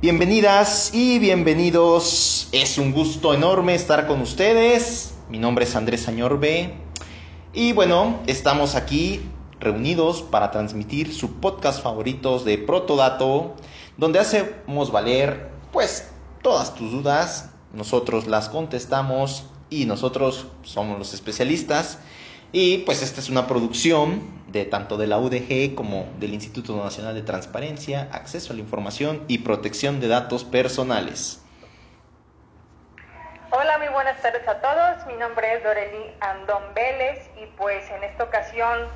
Bienvenidas y bienvenidos. Es un gusto enorme estar con ustedes. Mi nombre es Andrés Añorbe. Y bueno, estamos aquí reunidos para transmitir su podcast favoritos de Protodato, donde hacemos valer pues todas tus dudas, nosotros las contestamos y nosotros somos los especialistas. Y pues esta es una producción de tanto de la UDG como del Instituto Nacional de Transparencia, Acceso a la Información y Protección de Datos Personales. Hola, muy buenas tardes a todos. Mi nombre es Doreli Andón Vélez y pues en esta ocasión,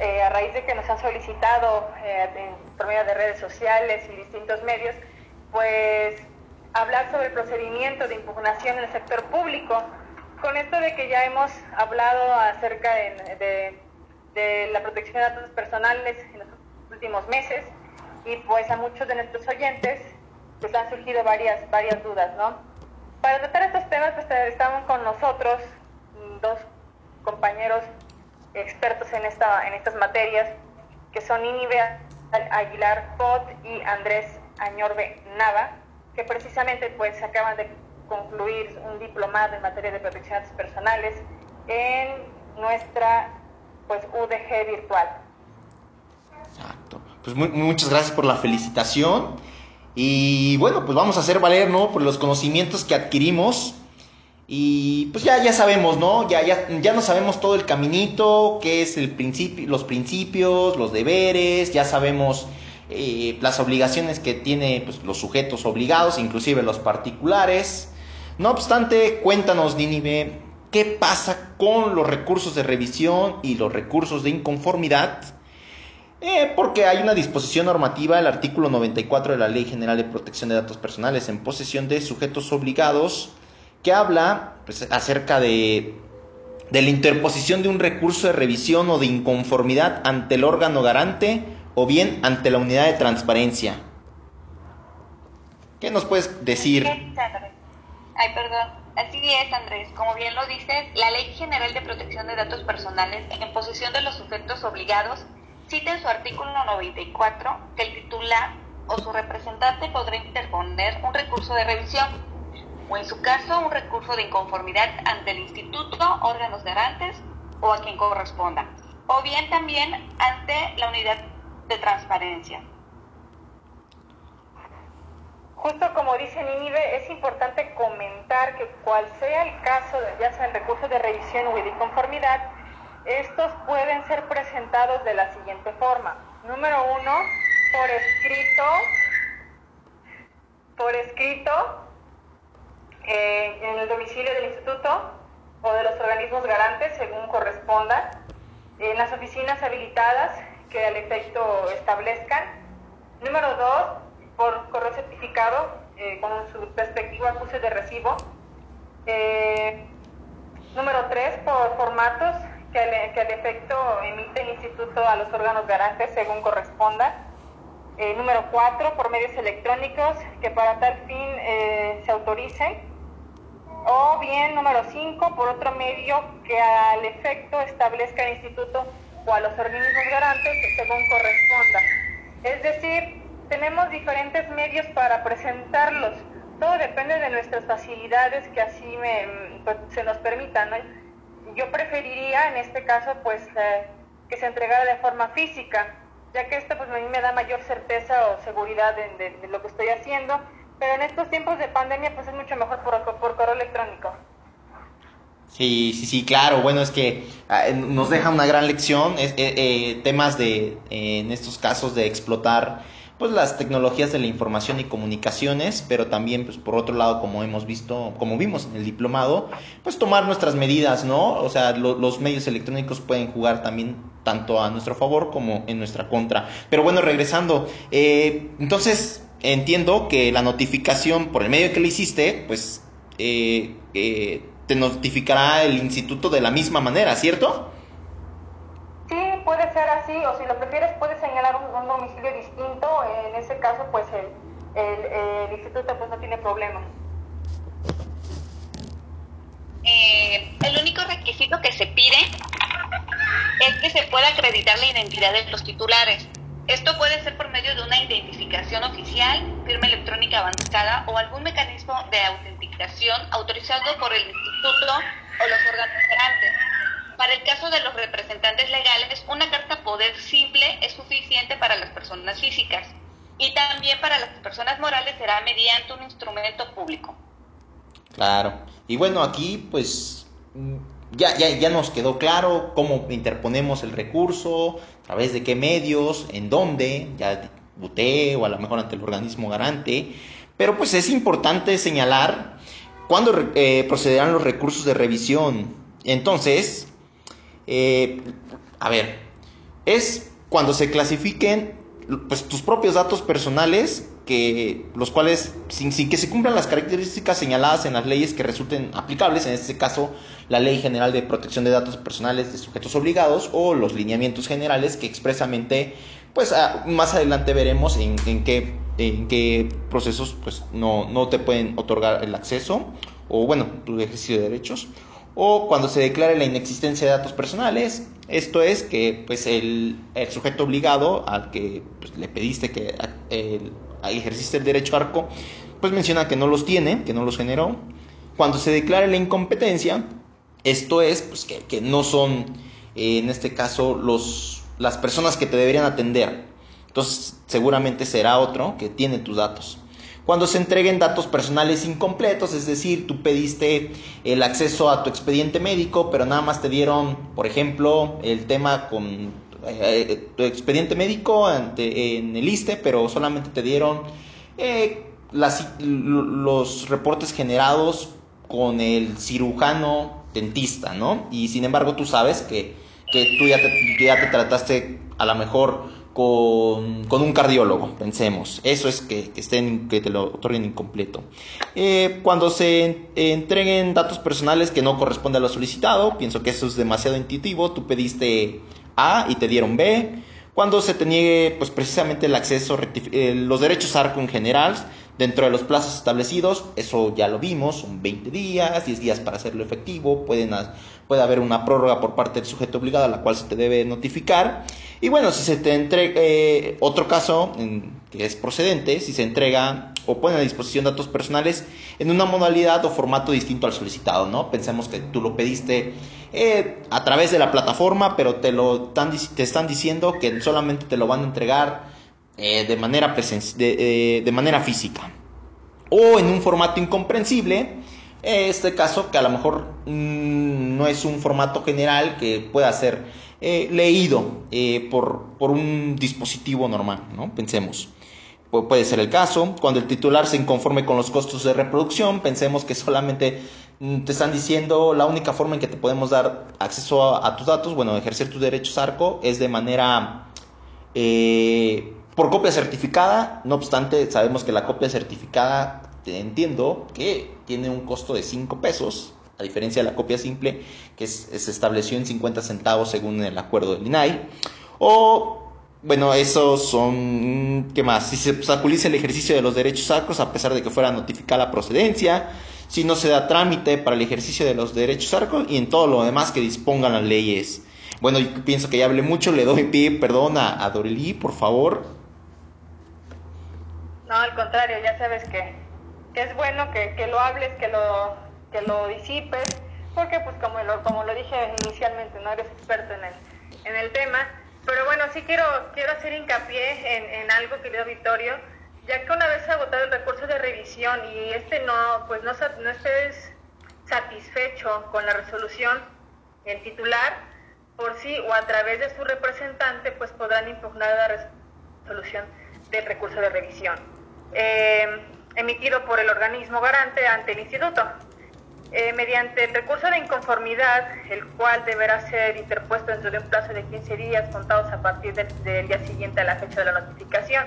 eh, a raíz de que nos han solicitado eh, por medio de redes sociales y distintos medios, pues hablar sobre el procedimiento de impugnación en el sector público con esto de que ya hemos hablado acerca de, la protección de datos personales en los últimos meses y pues a muchos de nuestros oyentes pues han surgido varias, varias dudas, ¿no? Para tratar estos temas pues estamos con nosotros dos compañeros expertos en, esta, en estas materias que son Inibe Aguilar Pot y Andrés Añorbe Nava, que precisamente pues acaban de concluir un diplomado en materia de protección de datos personales en nuestra pues UDG virtual. Exacto. Pues muchas gracias por la felicitación. Y bueno, pues vamos a hacer valer, ¿no? Por los conocimientos que adquirimos. Y pues ya, ya sabemos, ¿no? Ya, ya, ya no sabemos todo el caminito, qué es el principio, los principios, los deberes, ya sabemos eh, las obligaciones que tienen pues, los sujetos obligados, inclusive los particulares. No obstante, cuéntanos, Ninive, ¿qué pasa con los recursos de revisión y los recursos de inconformidad? Eh, porque hay una disposición normativa, el artículo 94 de la Ley General de Protección de Datos Personales en posesión de sujetos obligados, que habla pues, acerca de, de la interposición de un recurso de revisión o de inconformidad ante el órgano garante o bien ante la unidad de transparencia. ¿Qué nos puedes decir? Ay, perdón. Así es, Andrés. Como bien lo dices, la Ley General de Protección de Datos Personales en posesión de los sujetos obligados cita en su artículo 94 que el titular o su representante podrá interponer un recurso de revisión o en su caso un recurso de inconformidad ante el instituto, órganos garantes o a quien corresponda, o bien también ante la unidad de transparencia. Justo como dice Ninive, es importante comentar que cual sea el caso, ya sea el recurso de revisión o de conformidad, estos pueden ser presentados de la siguiente forma. Número uno, por escrito, por escrito eh, en el domicilio del instituto o de los organismos garantes, según corresponda, en las oficinas habilitadas que al efecto establezcan. Número dos, por correo certificado eh, con su respectivo acuse de recibo. Eh, número tres, por formatos que al, que efecto emite el instituto a los órganos garantes según corresponda. Eh, número cuatro, por medios electrónicos que para tal fin se autoricen. O bien, número cinco, por otro medio que al efecto establezca el instituto o a los organismos garantes según corresponda. Es decir, tenemos diferentes medios para presentarlos. Todo depende de nuestras facilidades que así me, pues, se nos permitan. Yo preferiría en este caso pues eh, que se entregara de forma física, ya que esto pues a mí me da mayor certeza o seguridad de, lo que estoy haciendo, pero en estos tiempos de pandemia pues es mucho mejor por, correo electrónico. Sí, sí, sí, claro. Bueno, es que ah, nos deja una gran lección. Eh, eh, temas de, en estos casos, de explotar pues las tecnologías de la información y comunicaciones, pero también pues por otro lado, como hemos visto, como vimos en el diplomado, pues tomar nuestras medidas, ¿no? O sea, los medios electrónicos pueden jugar también tanto a nuestro favor como en nuestra contra. Pero bueno, regresando, eh, entonces entiendo que la notificación por el medio que le hiciste, pues eh, eh, te notificará el instituto de la misma manera, ¿cierto? Puede ser así, o si lo prefieres puedes señalar un, domicilio distinto, en ese caso pues el, el, instituto pues no tiene problema. Eh, el único requisito que se pide es que se pueda acreditar la identidad de los titulares. Esto puede ser por medio de una identificación oficial, firma electrónica avanzada o algún mecanismo de autenticación autorizado por el instituto o los órganos garantes. Para el caso de los representantes legales, una carta poder simple es suficiente para las personas físicas y también para las personas morales será mediante un instrumento público. Claro. Y bueno, aquí pues ya, ya, ya nos quedó claro cómo interponemos el recurso, a través de qué medios, en dónde, ya buté o a lo mejor ante el organismo garante. Pero pues es importante señalar cuándo eh, procederán los recursos de revisión. Entonces, eh, a ver, es cuando se clasifiquen pues, tus propios datos personales que los cuales sin, que se cumplan las características señaladas en las leyes que resulten aplicables, en este caso la Ley General de Protección de Datos Personales de Sujetos Obligados o los lineamientos generales que expresamente, pues más adelante veremos en, qué, procesos pues no te pueden otorgar el acceso o bueno, tu ejercicio de derechos o cuando se declare la inexistencia de datos personales, esto es que pues el, sujeto obligado al que pues, le pediste que el, ejerciste el derecho arco, pues menciona que no los tiene, que no los generó. Cuando se declare la incompetencia, esto es pues, que, no son, eh, en este caso, los, las personas que te deberían atender. Entonces, seguramente será otro que tiene tus datos. Cuando se entreguen datos personales incompletos, es decir, tú pediste el acceso a tu expediente médico, pero nada más te dieron, por ejemplo, el tema con eh, tu expediente médico ante, en el ISTE, pero solamente te dieron eh, los reportes generados con el cirujano dentista, ¿no? Y sin embargo tú sabes que, tú ya te, ya te trataste a lo mejor con, un cardiólogo, pensemos. Eso es que, estén, que te lo otorguen incompleto. Eh, cuando se entreguen datos personales que no corresponden a lo solicitado, pienso que eso es demasiado intuitivo. Tú pediste a y te dieron B. Cuando se te niegue pues, precisamente el acceso, eh, los derechos ARCO en general, dentro de los plazos establecidos, eso ya lo vimos, son 20 días, 10 días para hacerlo efectivo, pueden, puede haber una prórroga por parte del sujeto obligado a la cual se te debe notificar. Y bueno, si se te entrega eh, otro caso que es procedente, si se entrega o pone a disposición datos personales en una modalidad o formato distinto al solicitado, ¿no? Pensemos que tú lo pediste eh, a través de la plataforma, pero te lo están, te están diciendo que solamente te lo van a entregar eh, de, manera de, de, manera física. O en un formato incomprensible, este caso que a lo mejor mm, no es un formato general que pueda ser eh, leído por, por, un dispositivo normal, ¿no? Pensemos puede ser el caso. Cuando el titular se inconforme con los costos de reproducción, pensemos que solamente mm, te están diciendo la única forma en que te podemos dar acceso a, tus datos, bueno, ejercer tus derechos ARCO, es de manera eh, por copia certificada. No obstante, sabemos que la copia certificada, entiendo que tiene un costo de 5 pesos, a diferencia de la copia simple, que se estableció en 50 centavos según el acuerdo del INAI. O bueno, esos son. ¿Qué más? Si se obstaculiza el ejercicio de los derechos sacros a pesar de que fuera notificada la procedencia. Si no se da trámite para el ejercicio de los derechos sacros y en todo lo demás que dispongan las leyes. Bueno, yo pienso que ya hablé mucho. Le doy pie, perdón a, a Dorelí, por favor. No, al contrario, ya sabes que, es bueno que, lo hables, que lo, que lo disipes, porque, pues, como lo, como lo dije inicialmente, no eres experto en el, en el tema pero bueno, sí quiero, quiero hacer hincapié en, en algo, querido Vittorio, ya que una vez agotado el recurso de revisión y este no, pues no, no estés satisfecho con la resolución, el titular, por sí o a través de su representante, pues podrán impugnar la resolución del recurso de revisión, eh, emitido por el organismo garante ante el instituto. Eh, mediante el recurso de inconformidad, el cual deberá ser interpuesto dentro de un plazo de 15 días contados a partir del, día siguiente a la fecha de la notificación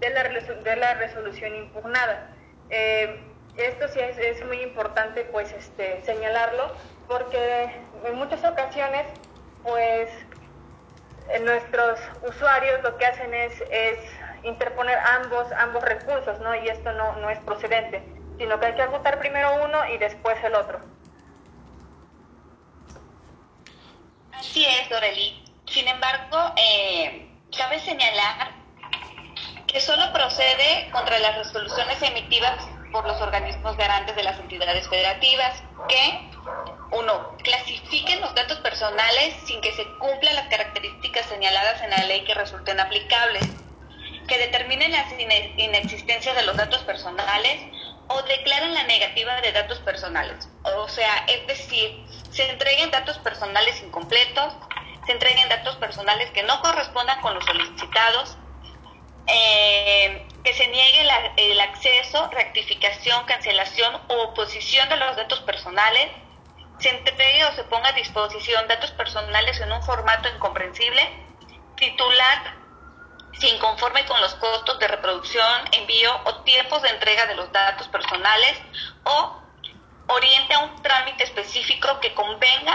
de la, resolución impugnada. Eh, esto sí es, muy importante pues este, señalarlo porque en muchas ocasiones pues nuestros usuarios lo que hacen es, es interponer ambos, ambos recursos, ¿no? Y esto no, no es procedente sino que hay que agotar primero uno y después el otro. Así es, Doreli. Sin embargo, eh, cabe señalar que solo procede contra las resoluciones emitidas por los organismos garantes de las entidades federativas que, uno, clasifiquen los datos personales sin que se cumplan las características señaladas en la ley que resulten aplicables, que determinen la inexistencia de los datos personales o declaren la negativa de datos personales. O sea, es decir, se entreguen datos personales incompletos, se entreguen datos personales que no correspondan con los solicitados, eh, que se niegue el acceso, rectificación, cancelación o oposición de los datos personales, se entregue o se ponga a disposición datos personales en un formato incomprensible, titular si inconforme con los costos de reproducción, envío o tiempos de entrega de los datos personales o oriente a un trámite específico que convenga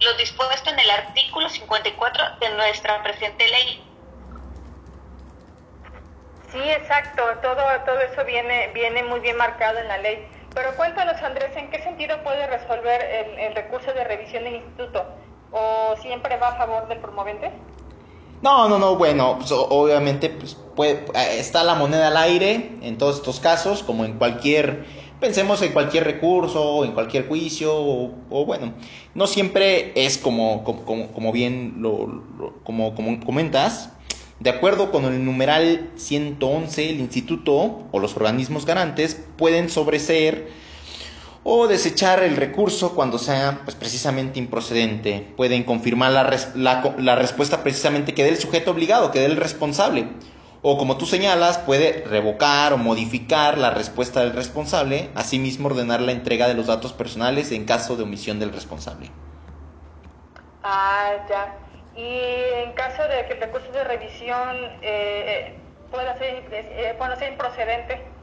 lo dispuesto en el artículo 54 de nuestra presente ley. Sí, exacto, todo, todo eso viene, viene muy bien marcado en la ley. Pero cuéntanos, Andrés, ¿en qué sentido puede resolver el, el recurso de revisión del instituto? ¿O siempre va a favor del promovente? No, no, no, bueno, pues, obviamente pues, está la moneda al aire en todos estos casos, como en cualquier, pensemos en cualquier recurso, en cualquier juicio, o, bueno, no siempre es como, como, como bien lo, como, como comentas, de acuerdo con el numeral 111, el instituto o los organismos garantes pueden sobreseer o desechar el recurso cuando sea pues, precisamente improcedente. Pueden confirmar la, respuesta precisamente que dé el sujeto obligado, que dé el responsable. O como tú señalas, puede revocar o modificar la respuesta del responsable, asimismo ordenar la entrega de los datos personales en caso de omisión del responsable. Ah, ya. Y en caso de que el recurso de revisión eh, pueda ser, eh, ser improcedente,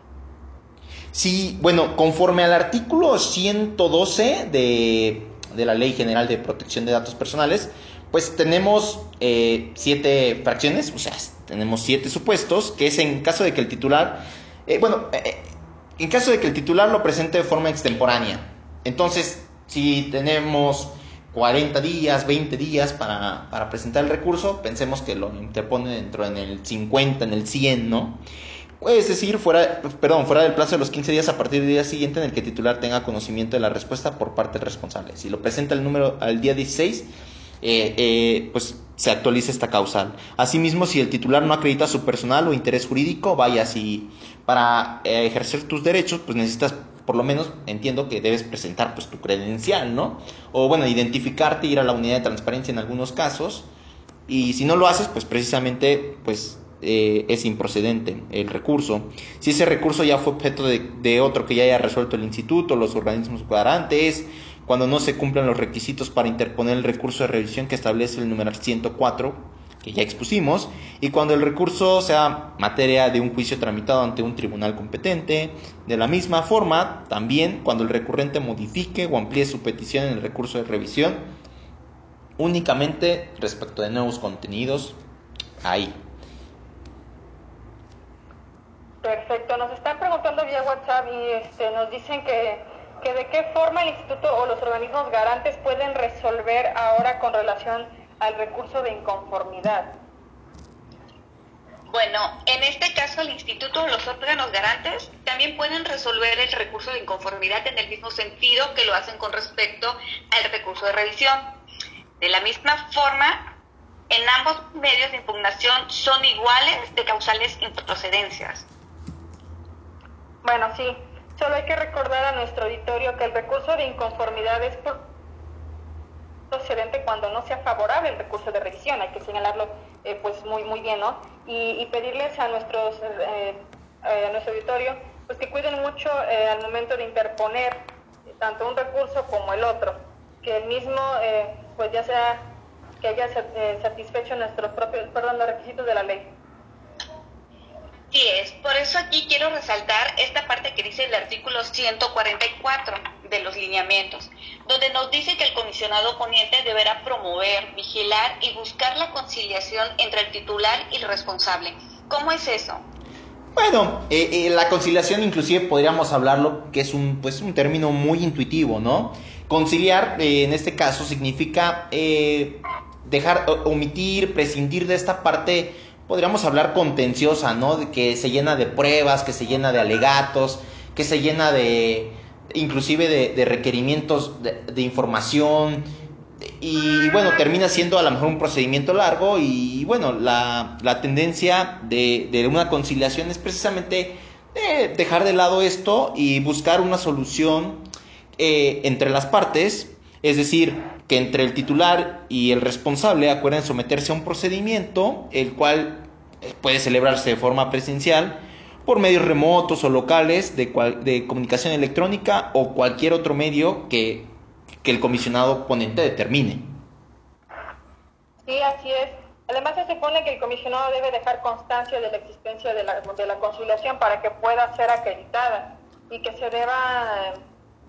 Sí, bueno, conforme al artículo 112 de, de la Ley General de Protección de Datos Personales, pues tenemos eh, siete fracciones, o sea, tenemos siete supuestos, que es en caso de que el titular, eh, bueno, eh, en caso de que el titular lo presente de forma extemporánea. Entonces, si tenemos 40 días, 20 días para, para presentar el recurso, pensemos que lo interpone dentro en el 50, en el 100, ¿no? Es decir, fuera, perdón, fuera del plazo de los 15 días a partir del día siguiente en el que el titular tenga conocimiento de la respuesta por parte del responsable. Si lo presenta el número al día 16, eh, eh, pues se actualiza esta causal. Asimismo, si el titular no acredita su personal o interés jurídico, vaya, si para eh, ejercer tus derechos, pues necesitas, por lo menos, entiendo que debes presentar pues tu credencial, ¿no? O bueno, identificarte, ir a la unidad de transparencia en algunos casos. Y si no lo haces, pues precisamente, pues eh, es improcedente el recurso. Si ese recurso ya fue objeto de, otro que ya haya resuelto el instituto, los organismos garantes, cuando no se cumplan los requisitos para interponer el recurso de revisión que establece el número 104, que ya expusimos, y cuando el recurso sea materia de un juicio tramitado ante un tribunal competente. De la misma forma, también cuando el recurrente modifique o amplíe su petición en el recurso de revisión, únicamente respecto de nuevos contenidos, ahí. Perfecto, nos están preguntando vía WhatsApp y este, nos dicen que, que de qué forma el instituto o los organismos garantes pueden resolver ahora con relación al recurso de inconformidad. Bueno, en este caso el instituto o los órganos garantes también pueden resolver el recurso de inconformidad en el mismo sentido que lo hacen con respecto al recurso de revisión. De la misma forma, en ambos medios de impugnación son iguales de causales improcedencias. Bueno, sí, solo hay que recordar a nuestro auditorio que el recurso de inconformidad es procedente cuando no sea favorable el recurso de revisión, hay que señalarlo eh, pues muy muy bien, ¿no? Y, pedirles a nuestros eh, eh, a nuestro auditorio pues que cuiden mucho al momento de interponer tanto un recurso como el otro, que el mismo pues ya sea que haya satisfecho nuestros propios, perdón, los requisitos de la ley. Sí es, por eso aquí quiero resaltar esta parte que dice el artículo 144 de los lineamientos, donde nos dice que el comisionado poniente deberá promover, vigilar y buscar la conciliación entre el titular y el responsable. ¿Cómo es eso? Bueno, eh, eh, la conciliación inclusive podríamos hablarlo que es un, pues, un término muy intuitivo, ¿no? Conciliar eh, en este caso significa dejar, omitir, prescindir de esta parte, podríamos hablar contenciosa, ¿no? De que se llena de pruebas, que se llena de alegatos, que se llena de, inclusive de, requerimientos de, información, y bueno, termina siendo a lo mejor un procedimiento largo y bueno, la, tendencia de, de, una conciliación es precisamente dejar de lado esto y buscar una solución eh, entre las partes, es decir, que entre el titular y el responsable acuerden someterse a un procedimiento, el cual eh, puede celebrarse de forma presencial, por medios remotos o locales de, de comunicación electrónica o cualquier otro medio que, que el comisionado ponente determine. Sí, así es. Además se supone que el comisionado debe dejar constancia de la existencia de la, de la conciliación para que pueda ser acreditada y que se deba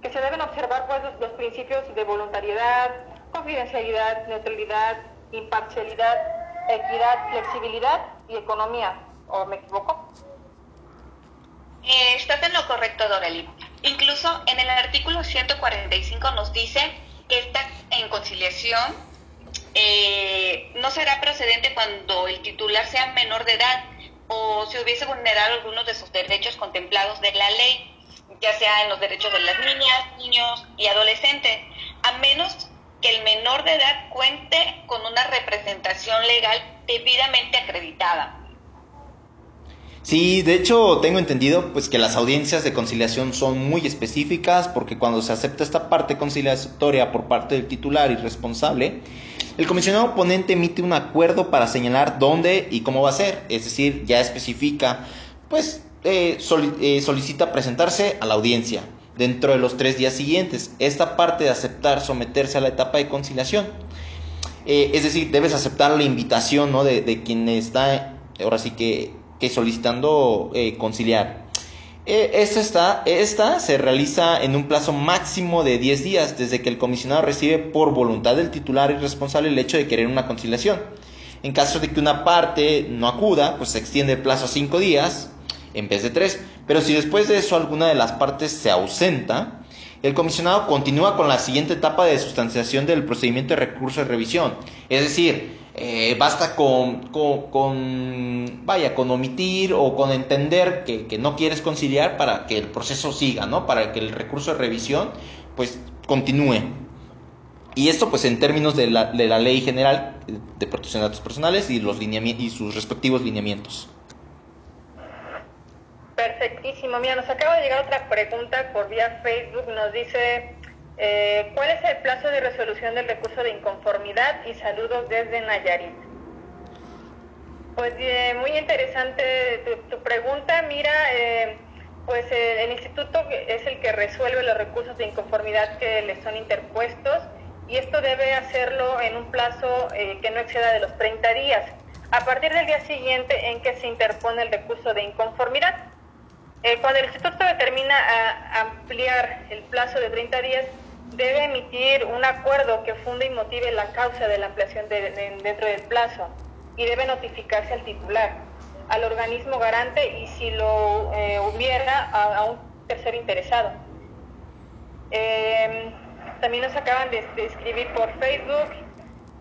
que se deben observar pues los, principios de voluntariedad, confidencialidad, neutralidad, imparcialidad, equidad, flexibilidad y economía. ¿O me equivoco? Eh, estás en lo correcto, Doreli. Incluso en el artículo 145 nos dice que esta en conciliación eh, no será procedente cuando el titular sea menor de edad o se hubiese vulnerado algunos de sus derechos contemplados de la ley, ya sea en los derechos de las niñas, niños y adolescentes, a menos que el menor de edad cuente con una representación legal debidamente acreditada. Sí, de hecho tengo entendido pues que las audiencias de conciliación son muy específicas porque cuando se acepta esta parte conciliatoria por parte del titular y responsable, el comisionado ponente emite un acuerdo para señalar dónde y cómo va a ser, es decir, ya especifica, pues eh, eh, solicita presentarse a la audiencia dentro de los tres días siguientes. Esta parte de aceptar someterse a la etapa de conciliación, eh, es decir, debes aceptar la invitación ¿no? de, de quien está, ahora sí que que solicitando eh, conciliar. Eh, esta, está, esta se realiza en un plazo máximo de 10 días desde que el comisionado recibe por voluntad del titular y responsable el hecho de querer una conciliación. En caso de que una parte no acuda, pues se extiende el plazo a 5 días en vez de 3. Pero si después de eso alguna de las partes se ausenta, el comisionado continúa con la siguiente etapa de sustanciación del procedimiento de recurso de revisión. Es decir, eh, basta con, con, vaya, con omitir o con entender que, no quieres conciliar para que el proceso siga, ¿no? Para que el recurso de revisión, pues, continúe. Y esto, pues, en términos de la, de la Ley General de Protección de Datos Personales y, los y sus respectivos lineamientos. Perfectísimo. Mira, nos acaba de llegar otra pregunta por vía Facebook. Nos dice eh, ¿Cuál es el plazo de resolución del recurso de inconformidad? Y saludos desde Nayarit. Pues eh, muy interesante tu, pregunta. Mira, eh, pues el instituto es el que resuelve los recursos de inconformidad que le son interpuestos y esto debe hacerlo en un plazo que no exceda de los 30 días. A partir del día siguiente en que se interpone el recurso de inconformidad. Cuando el instituto determina ampliar el plazo de 30 días, debe emitir un acuerdo que funde y motive la causa de la ampliación dentro del plazo y debe notificarse al titular, al organismo garante y si lo eh, hubiera a, un tercero interesado. Em, también nos acaban de, de escribir por Facebook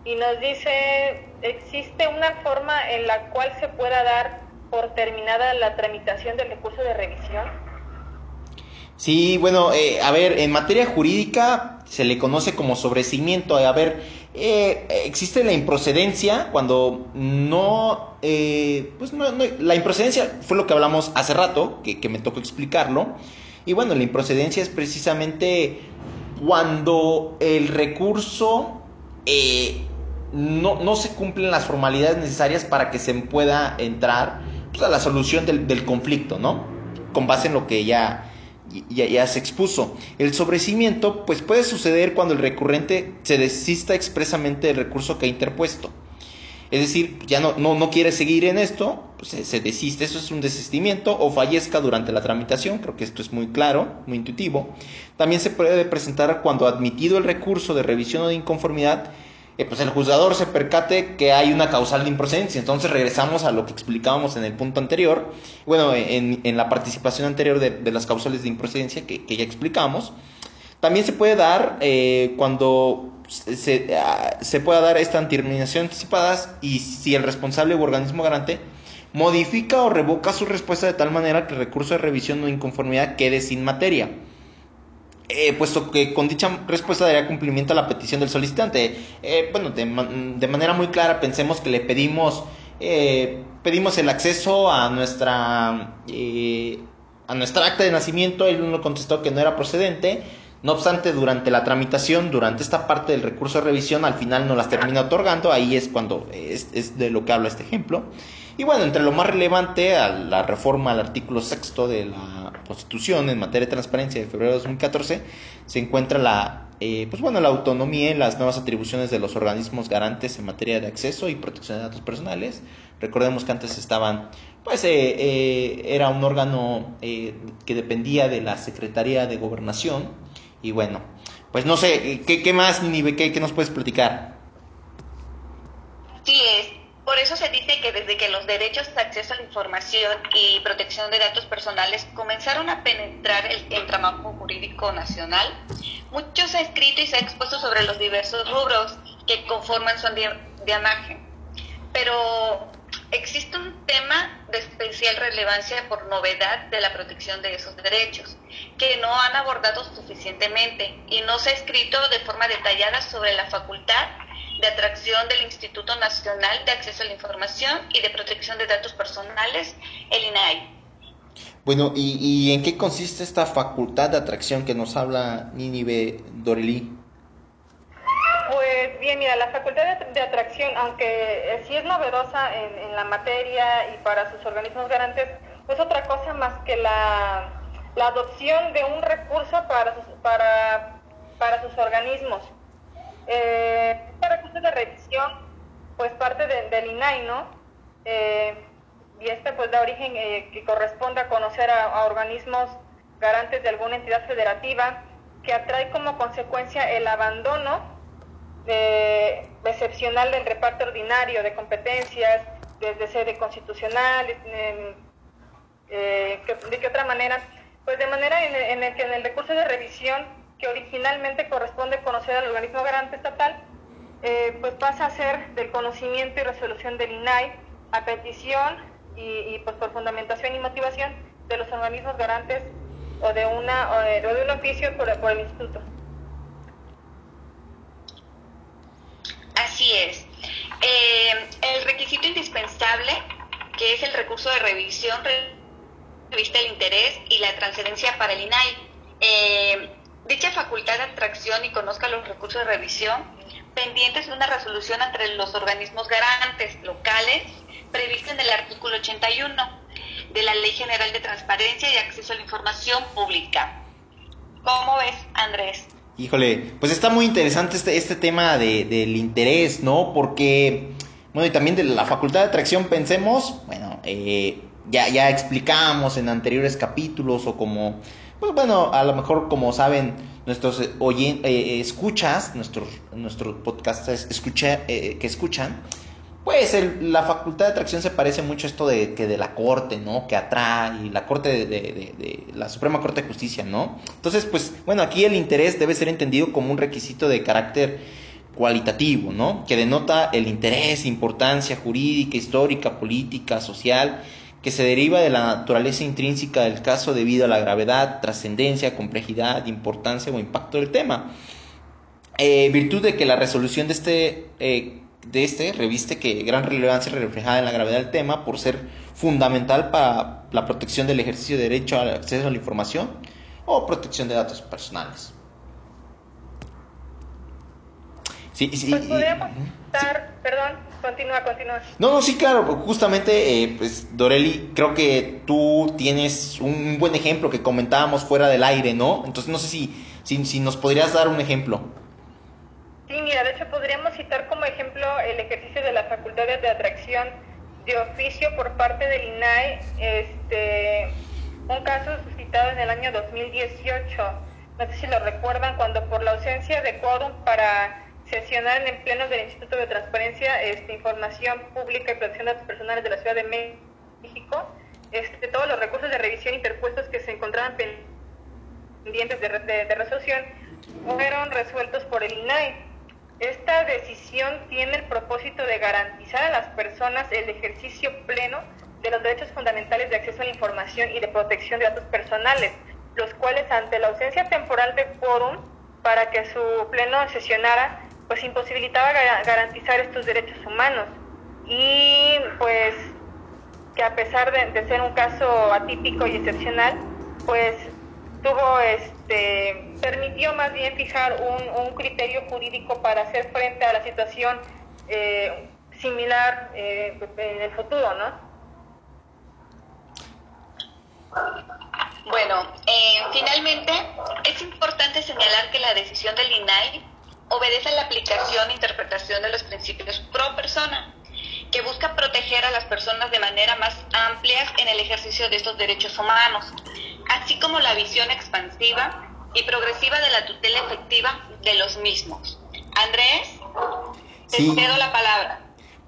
y nos dice, ¿existe una forma en la cual se pueda dar por terminada la tramitación del recurso de revisión? Sí, bueno, eh, a ver, en materia jurídica se le conoce como sobrecimiento. A ver, eh, existe la improcedencia cuando no, eh, pues no, la improcedencia fue lo que hablamos hace rato, que, me tocó explicarlo. Y bueno, la improcedencia es precisamente cuando el recurso no, no, se cumplen las formalidades necesarias para que se pueda entrar pues, a la solución del, del conflicto, ¿no? Con base en lo que ya ya, ya, se expuso. El sobrecimiento pues puede suceder cuando el recurrente se desista expresamente del recurso que ha interpuesto. Es decir, ya no, no, no quiere seguir en esto, pues se, desiste, eso es un desistimiento, o fallezca durante la tramitación, creo que esto es muy claro, muy intuitivo. También se puede presentar cuando admitido el recurso de revisión o de inconformidad, eh, pues el juzgador se percate que hay una causal de improcedencia. Entonces regresamos a lo que explicábamos en el punto anterior, bueno, en, la participación anterior de, las causales de improcedencia que, ya explicamos, también se puede dar eh, cuando se, ah, se, pueda dar esta terminación anticipada y si el responsable u organismo garante modifica o revoca su respuesta de tal manera que el recurso de revisión o inconformidad quede sin materia. Eh, puesto que con dicha respuesta daría cumplimiento a la petición del solicitante. Eh, bueno, de, de, manera muy clara pensemos que le pedimos, eh, pedimos el acceso a nuestra, a nuestra acta de nacimiento, él nos contestó que no era procedente, no obstante, durante la tramitación, durante esta parte del recurso de revisión, al final no las termina otorgando, ahí es cuando es, de lo que habla este ejemplo. Y bueno, entre lo más relevante a la reforma al artículo sexto de la Constitución en materia de transparencia de febrero de 2014, se encuentra la, eh, pues bueno, la autonomía y las nuevas atribuciones de los organismos garantes en materia de acceso y protección de datos personales. Recordemos que antes estaban, pues eh, eh, era un órgano que dependía de la Secretaría de Gobernación, y bueno, pues no sé, ¿qué, qué más, Ninive? ¿Qué, ¿Qué nos puedes platicar? Sí, es. Eso se dice que desde que los derechos de acceso a la información y protección de datos personales comenzaron a penetrar el entramado jurídico nacional, mucho se ha escrito y se ha expuesto sobre los diversos rubros que conforman su andamiaje. Pero existe un tema de especial relevancia por novedad de la protección de esos derechos, que no han abordado suficientemente y no se ha escrito de forma detallada sobre la facultad de atracción del Instituto Nacional de Acceso a la Información y de Protección de Datos Personales, el INAI. Bueno, ¿y, y en qué consiste esta facultad de atracción que nos habla Nínive Dorelí? Pues bien, mira, la facultad de, atracción, aunque eh, sí es novedosa en, la materia y para sus organismos garantes, no es otra cosa más que la, adopción de un recurso para sus, para, para sus organismos. Eh, este de revisión, pues parte del INAI, ¿no? Eh, y este pues da origen eh, que corresponde a conocer a organismos garantes de alguna entidad federativa que atrae como consecuencia el abandono de, excepcional del reparto ordinario de competencias, desde sede constitucional, eh, de qué otra manera, pues de manera en, el que en el recurso de revisión que originalmente corresponde conocer al organismo garante estatal, eh, pues pasa a ser del conocimiento y resolución del INAI a petición y, pues por fundamentación y motivación de los organismos garantes o de una o de, un oficio por el instituto. Así es. Eh, el requisito indispensable, que es el recurso de revisión, revista el interés y la transferencia para el INAI. Eh, dicha facultad de atracción y conozca los recursos de revisión pendientes de una resolución entre los organismos garantes locales previsto en el artículo 81 de la Ley General de Transparencia y Acceso a la Información Pública. ¿Cómo ves, Andrés? Híjole, pues está muy interesante este, este tema de, del interés, ¿no? Porque, bueno, y también de la facultad de atracción, pensemos, bueno, eh, ya, ya explicamos en anteriores capítulos o como, pues bueno, a lo mejor como saben nuestros eh, oyen, eh, escuchas, nuestros, nuestros escucha, que escuchan, pues la facultad de atracción se parece mucho a esto de que de la corte, ¿no? Que atrae, la corte de, la Suprema Corte de Justicia, ¿no? Entonces, pues, bueno, aquí el interés debe ser entendido como un requisito de carácter cualitativo, ¿no? Que denota el interés, importancia jurídica, histórica, política, social, que se deriva de la naturaleza intrínseca del caso debido a la gravedad, trascendencia, complejidad, importancia o impacto del tema. Eh, virtud de que la resolución de este eh, de este reviste que gran relevancia reflejada en la gravedad del tema por ser fundamental para la protección del ejercicio de derecho al acceso a la información o protección de datos personales. Sí, sí, pues podríamos estar, perdón, continúa, continúa. No, no, sí, claro, justamente, eh, pues Doreli, creo que tú tienes un buen ejemplo que comentábamos fuera del aire, ¿no? Entonces no sé si, si, si nos podrías dar un ejemplo. Sí, mira, de hecho podríamos citar como ejemplo el ejercicio de las facultades de atracción de oficio por parte del INAI, este, un caso suscitado en el año 2018. No sé si lo recuerdan, cuando por la ausencia de quórum para sesionar en plenos del Instituto de Transparencia, este, Información Pública y Protección de Datos Personales de la Ciudad de México, este, todos los recursos de revisión interpuestos que se encontraban pendientes de, de resolución fueron resueltos por el INAI. Esta decisión tiene el propósito de garantizar a las personas el ejercicio pleno de los derechos fundamentales de acceso a la información y de protección de datos personales, los cuales ante la ausencia temporal de quórum para que su pleno sesionara, pues imposibilitaba garantizar estos derechos humanos. Y pues que a pesar de, ser un caso atípico y excepcional, pues tuvo este permitió más bien fijar un, criterio jurídico para hacer frente a la situación eh, similar eh, en el futuro, ¿no? Bueno, eh, finalmente es importante señalar que la decisión del INAI obedece a la aplicación e interpretación de los principios pro persona, que busca proteger a las personas de manera más amplia en el ejercicio de estos derechos humanos, así como la visión expansiva y progresiva de la tutela efectiva de los mismos. Andrés, te cedo la palabra.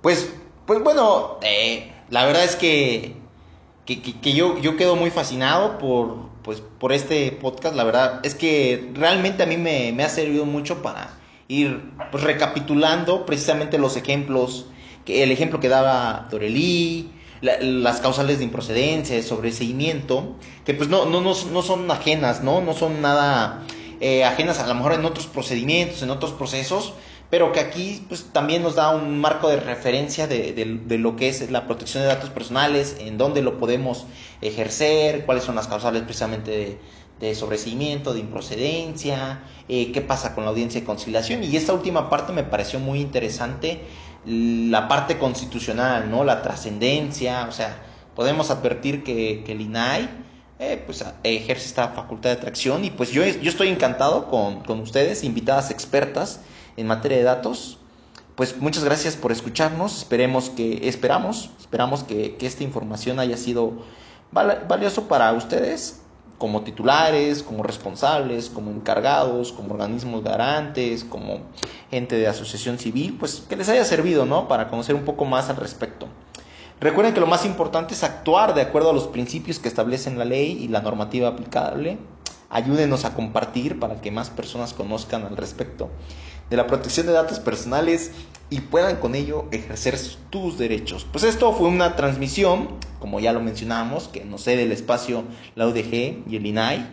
Pues, pues bueno, eh, la verdad es que, que, yo, yo quedo muy fascinado por, pues, por este podcast. La verdad es que realmente a mí me, me ha servido mucho para ir pues, recapitulando precisamente los ejemplos el ejemplo que daba Dorelí, las causales de improcedencia, de sobreseimiento, que pues no, no, no, no son ajenas, ¿no? No son nada eh, ajenas a lo mejor en otros procedimientos, en otros procesos, pero que aquí pues también nos da un marco de referencia de, de, lo que es la protección de datos personales, en dónde lo podemos ejercer, cuáles son las causales precisamente de, sobreseimiento, de improcedencia, eh, qué pasa con la audiencia de conciliación. Y esta última parte me pareció muy interesante la parte constitucional, ¿no? La trascendencia, o sea, podemos advertir que, el INAI eh, pues, ejerce esta facultad de atracción y pues yo, yo estoy encantado con, con, ustedes, invitadas expertas en materia de datos. Pues muchas gracias por escucharnos, esperemos que, esperamos, esperamos que, que esta información haya sido valioso para ustedes como titulares, como responsables, como encargados, como organismos garantes, como gente de asociación civil, pues que les haya servido, ¿no? Para conocer un poco más al respecto. Recuerden que lo más importante es actuar de acuerdo a los principios que establecen la ley y la normativa aplicable. Ayúdenos a compartir para que más personas conozcan al respecto de la protección de datos personales y puedan con ello ejercer tus derechos. Pues esto fue una transmisión, como ya lo mencionamos, que nos cede el espacio la UDG y el INAI.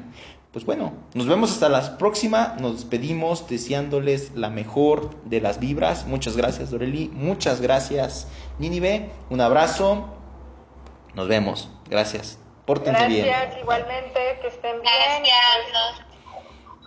Pues bueno, nos vemos hasta la próxima. Nos despedimos deseándoles la mejor de las vibras. Muchas gracias, Doreli. Muchas gracias, Ninive. Un abrazo. Nos vemos. Gracias. Pórtense bien. Gracias, igualmente. Que estén bien. Gracias.